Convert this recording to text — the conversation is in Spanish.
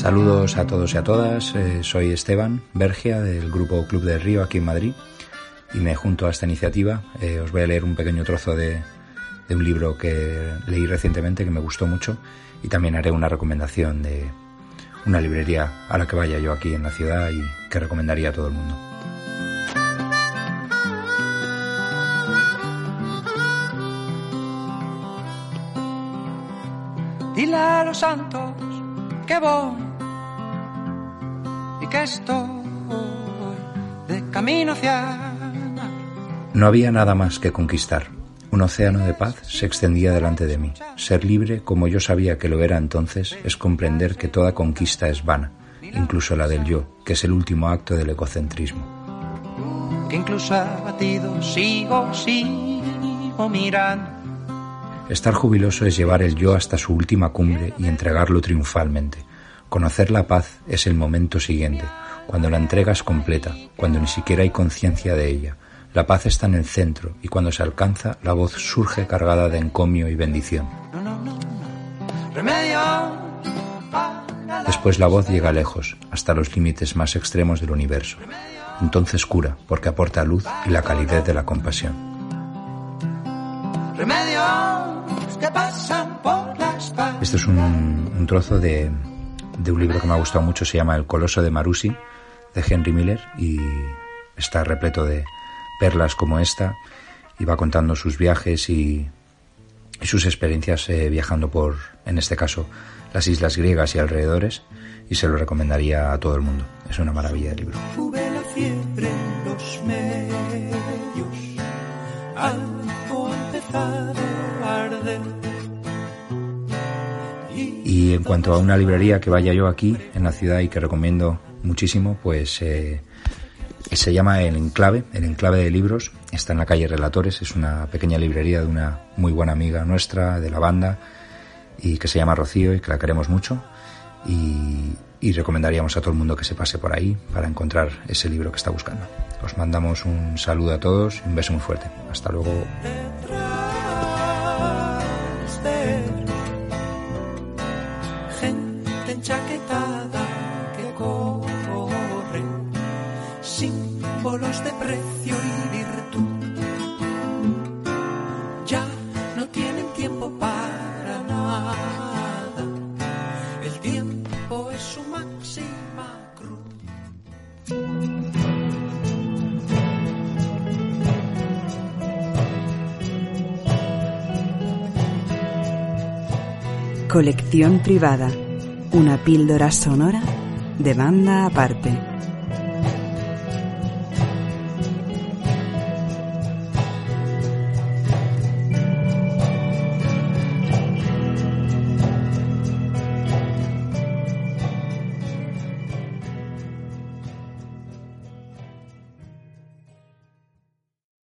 Saludos a todos y a todas, eh, soy Esteban Bergia del grupo Club del Río aquí en Madrid y me junto a esta iniciativa. Eh, os voy a leer un pequeño trozo de, de un libro que leí recientemente que me gustó mucho y también haré una recomendación de una librería a la que vaya yo aquí en la ciudad y que recomendaría a todo el mundo. Dile a los santos que voy que estoy de camino hacia... No había nada más que conquistar. Un océano de paz se extendía delante de mí. Ser libre, como yo sabía que lo era entonces, es comprender que toda conquista es vana, incluso la del yo, que es el último acto del egocentrismo. Que incluso abatido sigo, sigo mirando. Estar jubiloso es llevar el yo hasta su última cumbre y entregarlo triunfalmente. Conocer la paz es el momento siguiente, cuando la entrega es completa, cuando ni siquiera hay conciencia de ella. La paz está en el centro y cuando se alcanza, la voz surge cargada de encomio y bendición. Después la voz llega lejos, hasta los límites más extremos del universo. Entonces cura, porque aporta luz y la calidez de la compasión. Este es un, un trozo de, de un libro que me ha gustado mucho, se llama El Coloso de Marusi, de Henry Miller, y está repleto de perlas como esta, y va contando sus viajes y, sus experiencias eh, viajando por, en este caso, las islas griegas y alrededores, y se lo recomendaría a todo el mundo. Es una maravilla de libro. Y en cuanto a una librería que vaya yo aquí en la ciudad y que recomiendo muchísimo, pues eh, se llama El Enclave, El Enclave de Libros. Está en la calle Relatores, es una pequeña librería de una muy buena amiga nuestra de la banda y que se llama Rocío y que la queremos mucho. Y, y recomendaríamos a todo el mundo que se pase por ahí para encontrar ese libro que está buscando. Os mandamos un saludo a todos y un beso muy fuerte. Hasta luego. Gente enchaquetada que corre, símbolos de precio y virtud. Ya no tienen tiempo para nada. El tiempo es su máxima cruz. Colección privada. Una píldora sonora de banda aparte.